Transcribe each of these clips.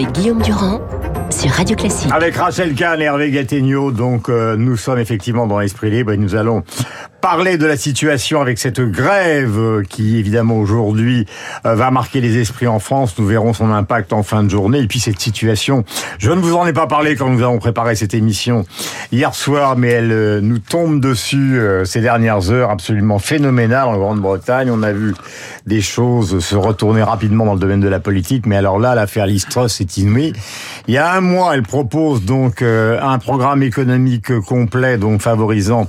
avec Guillaume Durand sur Radio Classique. Avec Rachel Kahn et Hervé Gattegno, donc euh, nous sommes effectivement dans l'esprit libre et nous allons parler de la situation avec cette grève euh, qui évidemment aujourd'hui euh, va marquer les esprits en France. Nous verrons son impact en fin de journée et puis cette situation. Je ne vous en ai pas parlé quand nous avons préparé cette émission hier soir, mais elle nous tombe dessus ces dernières heures absolument phénoménale en Grande-Bretagne. On a vu des choses se retourner rapidement dans le domaine de la politique, mais alors là, l'affaire Listros est inouïe. Il y a un mois, elle propose donc un programme économique complet, donc favorisant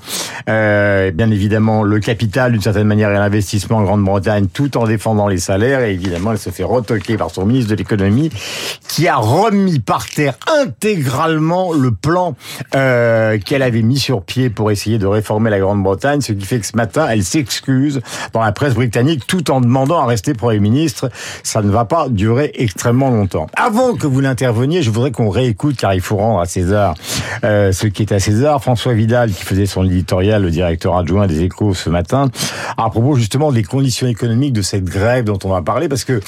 euh, bien évidemment le capital d'une certaine manière et l'investissement en Grande-Bretagne, tout en défendant les salaires. Et évidemment, elle se fait retoquer par son ministre de l'économie, qui a remis par terre intégralement le plan euh, qu'elle avait mis sur pied pour essayer de réformer la Grande-Bretagne. Ce qui fait que ce matin, elle s'excuse dans la presse britannique, tout en demandant à rester Premier ministre. Ça ne va pas durer extrêmement longtemps. Avant que vous l'interveniez, je voudrais qu'on réécoute, car il faut rendre à César euh, ce qui est à César. François Vidal, qui faisait son éditorial, le directeur adjoint des Échos ce matin, à propos justement des conditions économiques de cette grève dont on va parler, parce que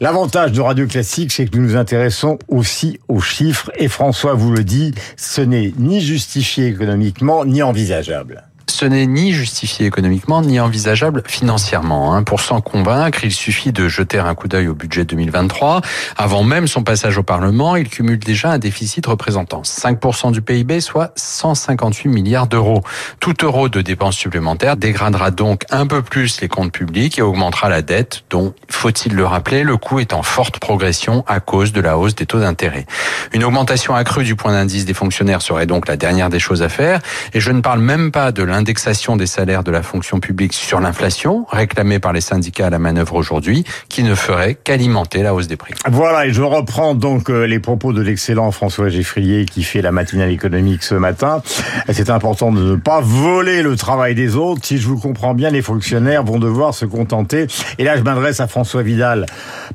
L'avantage de Radio Classique, c'est que nous nous intéressons aussi aux chiffres, et François vous le dit, ce n'est ni justifié économiquement, ni envisageable ce n'est ni justifié économiquement ni envisageable financièrement. Hein. Pour s'en convaincre, il suffit de jeter un coup d'œil au budget 2023. Avant même son passage au Parlement, il cumule déjà un déficit représentant 5% du PIB, soit 158 milliards d'euros. Tout euro de dépenses supplémentaires dégradera donc un peu plus les comptes publics et augmentera la dette, dont, faut-il le rappeler, le coût est en forte progression à cause de la hausse des taux d'intérêt. Une augmentation accrue du point d'indice des fonctionnaires serait donc la dernière des choses à faire, et je ne parle même pas de l'indexation indexation des salaires de la fonction publique sur l'inflation, réclamée par les syndicats à la manœuvre aujourd'hui, qui ne ferait qu'alimenter la hausse des prix. Voilà, et je reprends donc euh, les propos de l'excellent François Geffrier qui fait la matinale économique ce matin. C'est important de ne pas voler le travail des autres. Si je vous comprends bien, les fonctionnaires vont devoir se contenter, et là je m'adresse à François Vidal,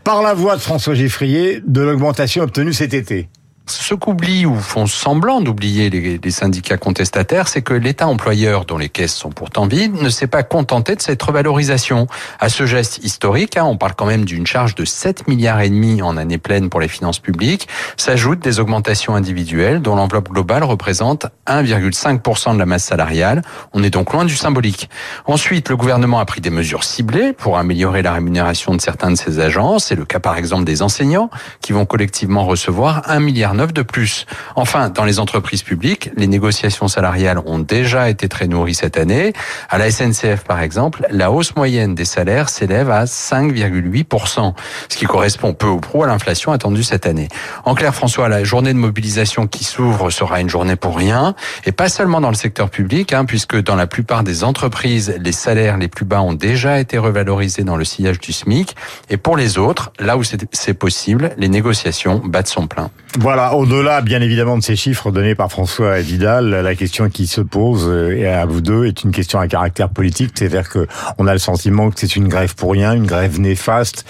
par la voix de François Geffrier, de l'augmentation obtenue cet été. Ce qu'oublient ou font semblant d'oublier les, syndicats contestataires, c'est que l'État employeur, dont les caisses sont pourtant vides, ne s'est pas contenté de cette revalorisation. À ce geste historique, hein, on parle quand même d'une charge de 7 milliards et demi en année pleine pour les finances publiques, s'ajoutent des augmentations individuelles dont l'enveloppe globale représente 1,5% de la masse salariale. On est donc loin du symbolique. Ensuite, le gouvernement a pris des mesures ciblées pour améliorer la rémunération de certains de ses agents. C'est le cas par exemple des enseignants qui vont collectivement recevoir 1 milliard de plus. Enfin, dans les entreprises publiques, les négociations salariales ont déjà été très nourries cette année. À la SNCF, par exemple, la hausse moyenne des salaires s'élève à 5,8%, ce qui correspond peu ou prou à l'inflation attendue cette année. En clair, François, la journée de mobilisation qui s'ouvre sera une journée pour rien, et pas seulement dans le secteur public, hein, puisque dans la plupart des entreprises, les salaires les plus bas ont déjà été revalorisés dans le sillage du SMIC, et pour les autres, là où c'est possible, les négociations battent son plein. Voilà au-delà bien évidemment de ces chiffres donnés par François Vidal, la question qui se pose euh, et à vous deux est une question à caractère politique, c'est-à-dire que on a le sentiment que c'est une grève pour rien, une grève néfaste,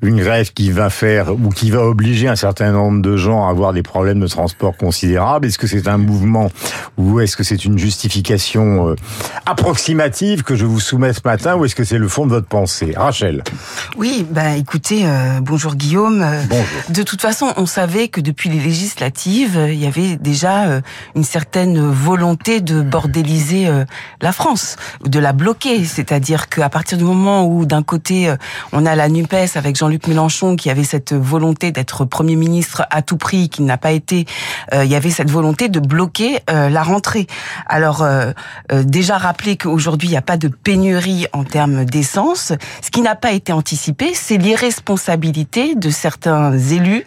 une grève qui va faire ou qui va obliger un certain nombre de gens à avoir des problèmes de transport considérables. Est-ce que c'est un mouvement ou est-ce que c'est une justification euh, approximative que je vous soumets ce matin ou est-ce que c'est le fond de votre pensée? Rachel Oui, bah écoutez, euh, bonjour Guillaume. Bonjour. De toute façon, on savait que depuis les législative, il y avait déjà euh, une certaine volonté de bordéliser euh, la France, de la bloquer. C'est-à-dire qu'à partir du moment où, d'un côté, euh, on a la NUPES avec Jean-Luc Mélenchon qui avait cette volonté d'être Premier ministre à tout prix, qui n'a pas été, il y avait cette volonté de bloquer la rentrée. Alors, déjà rappeler qu'aujourd'hui, il n'y a pas de pénurie en termes d'essence. Ce qui n'a pas été anticipé, c'est l'irresponsabilité de certains élus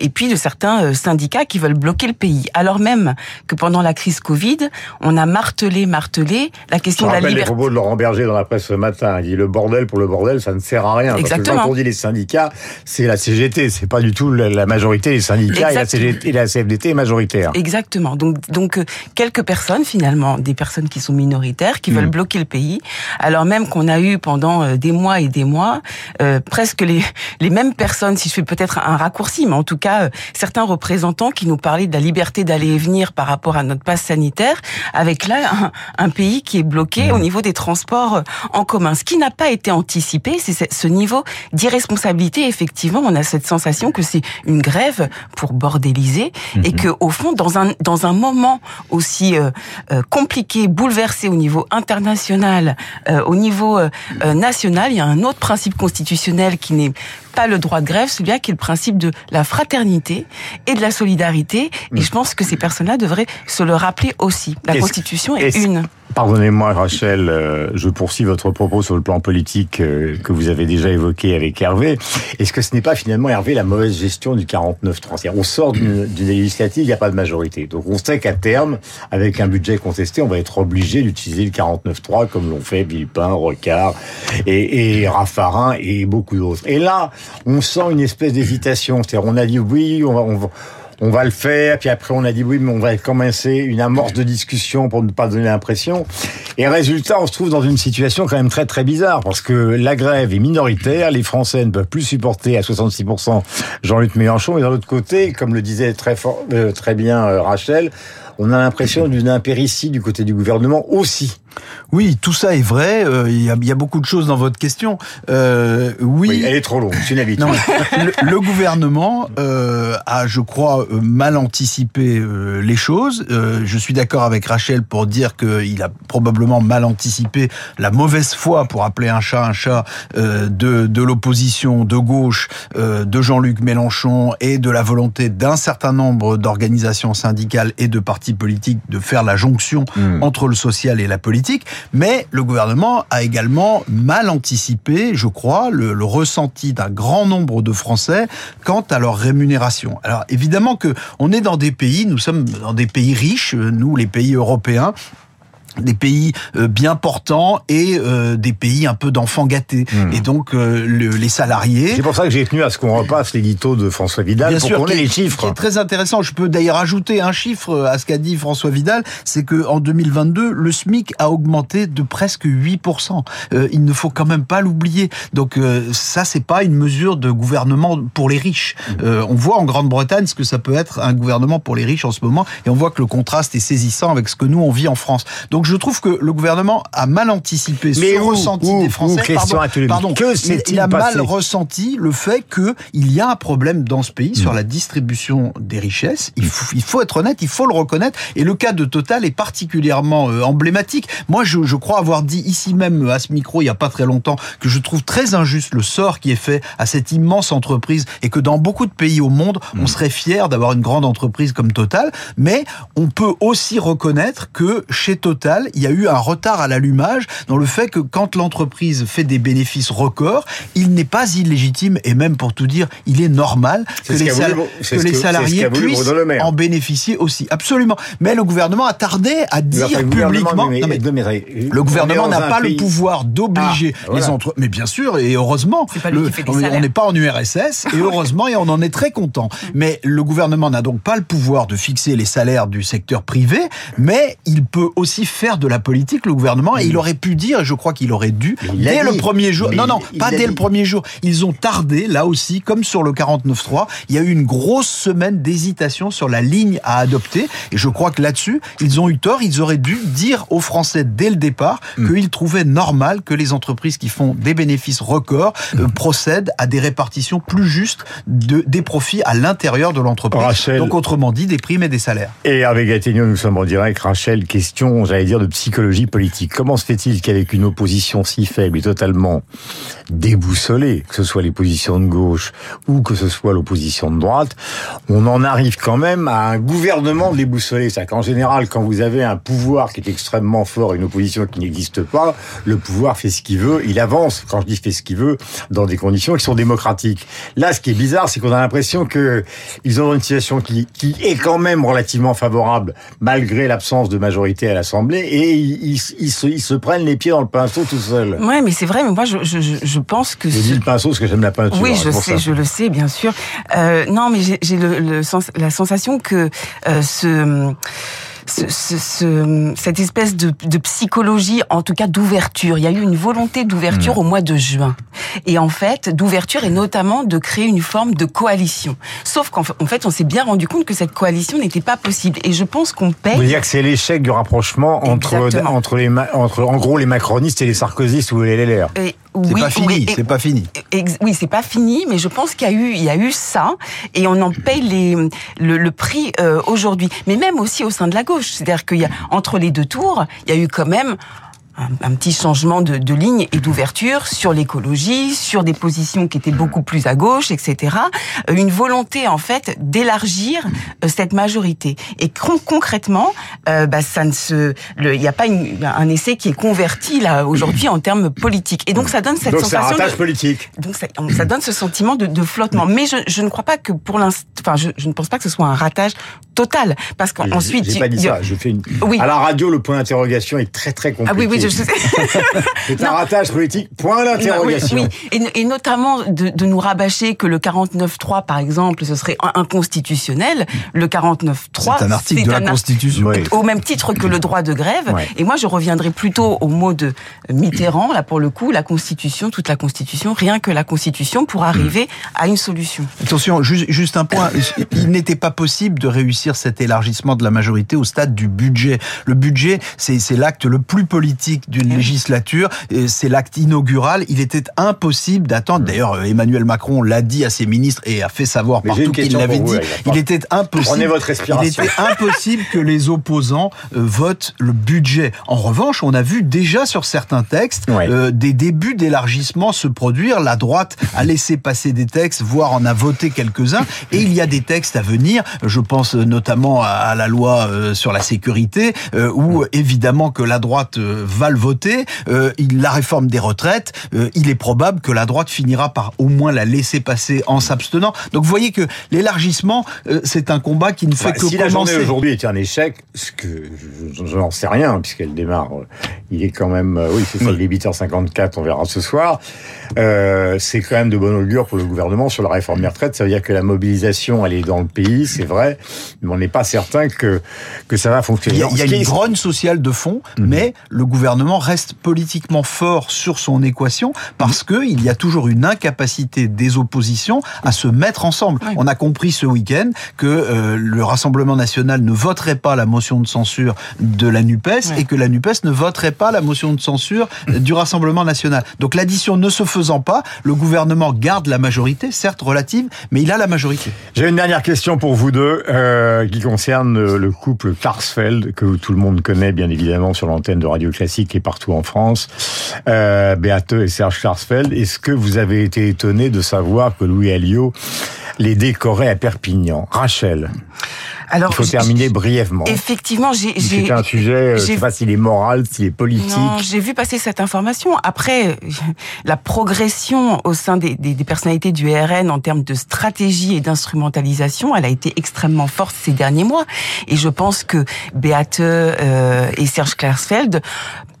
et puis de certains syndicats qui veulent bloquer le pays, alors même que pendant la crise Covid, on a martelé, martelé la question de la liberté. les propos de Laurent Berger dans la presse ce matin. Il dit le bordel pour le bordel, ça ne sert à rien. Exactement. Parce que quand on dit les syndicats, c'est la CGT, c'est pas du tout la majorité des syndicats et la, CGT, et la CFDT est majoritaire. Exactement. Donc, donc euh, quelques personnes finalement, des personnes qui sont minoritaires, qui veulent hmm. bloquer le pays, alors même qu'on a eu pendant euh, des mois et des mois euh, presque les les mêmes personnes, si je fais peut-être un raccourci, mais en tout cas certains certains représentants qui nous parlaient de la liberté d'aller et venir par rapport à notre passe sanitaire, avec là un, pays qui est bloqué au niveau des transports en commun. Ce qui n'a pas été anticipé, c'est ce niveau d'irresponsabilité. Effectivement, on a cette sensation que c'est une grève pour bordéliser et mhm. que au fond, dans un dans un moment aussi euh, euh, compliqué, bouleversé au niveau international, euh, au niveau national, il y a un autre principe constitutionnel qui n'est pas le droit de grève, celui-là qui est le principe de la fraternité et de la solidarité. Et mm. je pense que ces personnes-là devraient se le rappeler aussi. La Constitution est, une. Pardonnez-moi, Rachel, euh, je poursuis votre propos sur le plan politique euh, que vous avez déjà évoqué avec Hervé. Est-ce que ce n'est pas finalement, Hervé, la mauvaise gestion du 49-3 On sort d'une législative, il n'y a pas de majorité. Donc on sait qu'à terme, avec un budget contesté, on va être obligé d'utiliser le 49-3 comme l'ont fait Villepin, Rocard et, et Raffarin et beaucoup d'autres. Et là, on sent une espèce d'hésitation. C'est-à-dire, on a dit oui, on va, on va, le faire, puis après on a dit oui, mais on va commencer une amorce de discussion pour ne pas donner l'impression. Et résultat, on se trouve dans une situation quand même très très bizarre, parce que la grève est minoritaire, les Français ne peuvent plus supporter à 66% Jean-Luc Mélenchon, et d'un autre côté, comme le disait très, fort, euh, très bien euh, Rachel, on a l'impression d'une impéritie du côté du gouvernement aussi. Oui, tout ça est vrai. Euh, il, y a, beaucoup de choses dans votre question. Euh, oui, elle est trop longue. C'est une habitude. le, gouvernement euh, a, je crois, mal anticipé les choses. je suis d'accord avec Rachel pour dire qu'il a probablement mal anticipé la mauvaise foi, pour appeler un chat un chat, de, de l'opposition de gauche, de Jean-Luc Mélenchon et de la volonté d'un certain nombre d'organisations syndicales et de partis politiques de faire la jonction hmm. entre le social et la politique mais le gouvernement a également mal anticipé, je crois, le, ressenti d'un grand nombre de Français quant à leur rémunération. Alors évidemment que on est dans des pays, nous sommes dans des pays riches, nous les pays européens, des pays euh, bien portants et euh, des pays un peu d'enfants gâtés. Hmm. Et donc euh, les salariés. C'est pour ça que j'ai tenu à ce qu'on repasse l'édito de François Vidal bien pour qu'on ait les chiffres. C'est très intéressant. Je peux d'ailleurs ajouter un chiffre à ce qu'a dit François Vidal, c'est que en 2022 le SMIC a augmenté de presque 8%. il ne faut quand même pas l'oublier. Donc ça c'est pas une mesure de gouvernement pour les riches. Hmm. on voit en Grande-Bretagne ce que ça peut être un gouvernement pour les riches en ce moment et on voit que le contraste est saisissant avec ce que nous on vit en France. Donc je trouve que le gouvernement a mal anticipé mais ce ressenti des Français. pardon, il a mal ressenti le fait qu'il y a un problème dans ce pays sur hmm. la distribution des richesses. Il faut, il faut être honnête, il faut le reconnaître. Et le cas de Total est particulièrement euh, emblématique. Moi, je, je crois avoir dit ici même à ce micro il y a pas très longtemps que je trouve très injuste le sort qui est fait à cette immense entreprise et que dans beaucoup de pays au monde, on hmm. serait fier d'avoir une grande entreprise comme Total. Mais on peut aussi reconnaître que chez Total il y a eu un retard à l'allumage dans le fait que quand l'entreprise fait des bénéfices records, il n'est pas illégitime et même pour tout dire, il est normal que les, salariés puissent en bénéficier aussi. Absolument. Mais le gouvernement a tardé à dire publiquement. le gouvernement n'a pas le pouvoir d'obliger ah, les entreprises. Mais bien sûr, et heureusement, on n'est pas en URSS et heureusement et on en est très content. Mais le gouvernement n'a donc pas le pouvoir de fixer les salaires du secteur privé, mais il peut aussi faire de la politique, le gouvernement, et il aurait pu dire, et je crois qu'il aurait dû, dès le premier jour. non, non, pas dès le premier jour. Ils ont tardé, là aussi, comme sur le 49.3. Il y a eu une grosse semaine d'hésitation sur la ligne à adopter. Et je crois que là-dessus, ils ont eu tort. Ils auraient dû dire aux Français dès le départ hmm. qu'ils trouvaient normal que les entreprises qui font des bénéfices records euh, hmm. procèdent à des répartitions plus justes de, des profits à l'intérieur de l'entreprise. Donc, autrement dit, des primes et des salaires. Et avec Athénio, nous sommes en direct. Rachel, question, j'allais dire, de psychologie politique. Comment se fait-il qu'avec une opposition si faible et totalement déboussolée, que ce soit les positions de gauche ou que ce soit l'opposition de droite, on en arrive quand même à un gouvernement déboussolé? C'est-à-dire qu'en général, quand vous avez un pouvoir qui est extrêmement fort et une opposition qui n'existe pas, le pouvoir fait ce qu'il veut, il avance, quand je dis fait ce qu'il veut, dans des conditions qui sont démocratiques. Là, ce qui est bizarre, c'est qu'on a l'impression que ils ont une situation qui, qui est quand même relativement favorable, malgré l'absence de majorité à l'Assemblée, et ils, se, prennent les pieds dans le pinceau tout seuls. Ouais, mais c'est vrai, mais moi je, je, je pense que... Je dis le pinceau parce que j'aime la peinture. Oui, je sais, je le sais, bien sûr. Euh, non, mais j'ai le, le, la sensation que euh, ce ce, ce, cette espèce de, de, psychologie, en tout cas d'ouverture. Il y a eu une volonté d'ouverture mm. au mois de juin. et en fait d'ouverture et notamment de créer une forme de coalition. Sauf qu'en fait, on s'est bien rendu compte que cette coalition n'était pas possible. Et je pense qu'on paye. Vous dire que c'est l'échec du rapprochement entre entre les entre en gros les macronistes et les sarkozystes ou les LR. C'est pas fini, c'est pas fini. Oui, c'est pas fini, mais je pense qu'il y a eu, il y a eu ça, et on en paye les, le, prix euh, aujourd'hui. Mais même aussi au sein de la gauche, c'est-à-dire qu'il y a entre les deux tours, il y a eu quand même un, petit changement de, de ligne et d'ouverture sur l'écologie, sur des positions qui étaient beaucoup plus à gauche, etc. Euh, une volonté en fait d'élargir euh, cette majorité. Et concrètement, euh, bah, ça ne se, il n'y a pas une, un essai qui est converti là aujourd'hui en termes politiques. Et donc ça donne cette donc sensation. Un politique. Donc ça, ça, donne ce sentiment de, de flottement. Mais je, je, ne crois pas que pour l'instant, enfin, je, je, ne pense pas que ce soit un ratage total, parce qu'ensuite. J'ai pas dit ça. Je fais une. Oui. À la radio, le point d'interrogation est très très compliqué. Ah oui, oui, c'est un ratage politique, point d'interrogation. Oui, Et, notamment de, de, nous rabâcher que le 49.3, par exemple, ce serait inconstitutionnel. Le 49.3, c'est un article de la Constitution. Au même titre que le droit de grève. Et moi, je reviendrai plutôt au mot de Mitterrand, là pour le coup, la Constitution, toute la Constitution, rien que la Constitution pour arriver à une solution. Attention, juste, juste un point. Il n'était pas possible de réussir cet élargissement de la majorité au stade du budget. Le budget, c'est l'acte le plus politique d'une eh législature. C'est l'acte inaugural. Il était impossible d'attendre. D'ailleurs, Emmanuel Macron l'a dit à ses ministres et a fait savoir partout qu'il l'avait dit. il était impossible. votre Il était impossible que les opposants euh, votent le budget. En revanche, on a vu déjà sur certains textes euh, des débuts d'élargissement se produire. La droite a laissé passer des textes, voire en a voté quelques-uns. Et il y a des textes à venir. Je pense notamment à, la loi euh, sur la sécurité, où évidemment que la droite va le voter. Euh, la réforme des retraites, euh, il est probable que la droite finira par au moins la laisser passer en s'abstenant. Donc vous voyez que l'élargissement, euh, c'est un combat qui ne fait que si commencer. Si la journée aujourd'hui est un échec, ce que je, n'en sais rien, puisqu'elle démarre, il est quand même, oui, c'est ça, il est 8h54, on verra ce soir. c'est quand même de bon augure pour le gouvernement sur la réforme des retraites. Ça veut dire que la mobilisation, elle est dans le pays, c'est vrai, mais on n'est pas certain que que ça va fonctionner. Il y a, une grogne sociale de fond, mhm. mais le gouvernement reste politiquement fort sur son équation parce que il y a toujours une incapacité des oppositions à se mettre ensemble. On a compris ce week-end que euh, le Rassemblement national ne voterait pas la motion de censure de la NUPES et que la NUPES ne voterait pas la motion de censure du Rassemblement national. Donc l'addition ne se faisant pas, le gouvernement garde la majorité, certes relative, mais il a la majorité. J'ai une dernière question pour vous deux euh, qui concerne le couple Karsfeld que tout le monde connaît bien évidemment sur l'antenne de Radio Classique et partout en France, euh, Beate et Serge Klarsfeld. Est-ce que vous avez été étonné de savoir que Louis Alliot les décorait à Perpignan? Rachel alors, il faut terminer brièvement. Effectivement, j'ai. C'est un sujet, euh, je sais pas s'il est moral, s'il est politique. J'ai vu passer cette information. Après, la progression au sein des, des, des, personnalités du RN en termes de stratégie et d'instrumentalisation, elle a été extrêmement forte ces derniers mois. Et je pense que Beate euh, et Serge Klarsfeld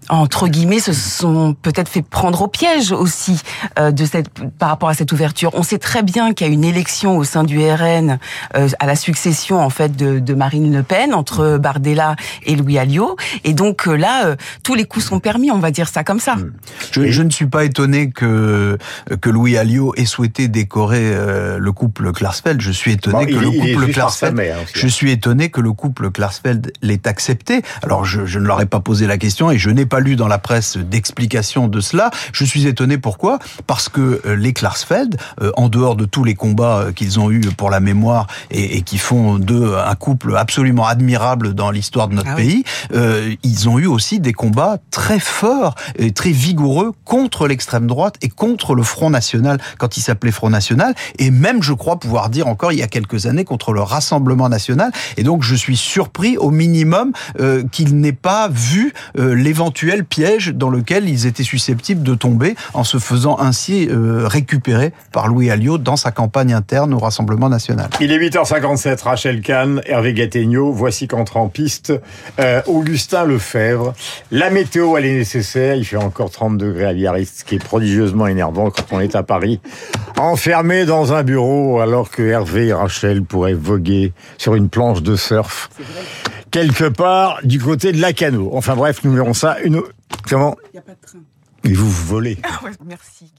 entre guillemets, se sont peut-être fait prendre au piège aussi euh, de cette par rapport à cette ouverture. On sait très bien qu'il y a une élection au sein du RN euh, à la succession en fait de, de, Marine Le Pen entre Bardella et Louis Alliot, et donc euh, là tous les coups sont permis, on va dire ça comme ça. Je, je ne suis pas étonné que que Louis Alliot ait souhaité décorer le couple Klarsfeld. Je suis étonné que le couple Klarsfeld. Hein, je suis étonné que le couple Klarsfeld l'ait accepté. Alors je, je ne leur ai pas posé la question et je n'ai pas lu dans la presse d'explication de cela. Je suis étonné pourquoi? Parce que euh, les Klarsfeld, euh, en dehors de tous les combats euh, qu'ils ont eus pour la mémoire et, qui font d'eux un couple absolument admirable dans l'histoire de notre ah pays, ils ont eu aussi des combats très forts et très vigoureux contre l'extrême droite et contre le Front National quand il s'appelait Front National et même, je crois pouvoir dire encore il y a quelques années contre le Rassemblement National. Et donc je suis surpris au minimum qu'il n'ait pas vu l'éventuel piège dans lequel ils étaient susceptibles de tomber en se faisant ainsi euh, récupérer par Louis Alliot dans sa campagne interne au Rassemblement national. Il est 8h57, Rachel Kahn, Hervé Gattegno, voici qu'entre en piste euh, Augustin Lefebvre. La météo, elle est nécessaire, il fait encore 30 degrés à Biarritz, ce qui est prodigieusement énervant quand on est à Paris, enfermé dans un bureau alors que Hervé et Rachel pourraient voguer sur une planche de surf quelque part du côté de Lacano. Enfin bref, nous verrons ça une... Comment Il n'y a pas de train. Et vous, vous volez. Ah ouais, merci.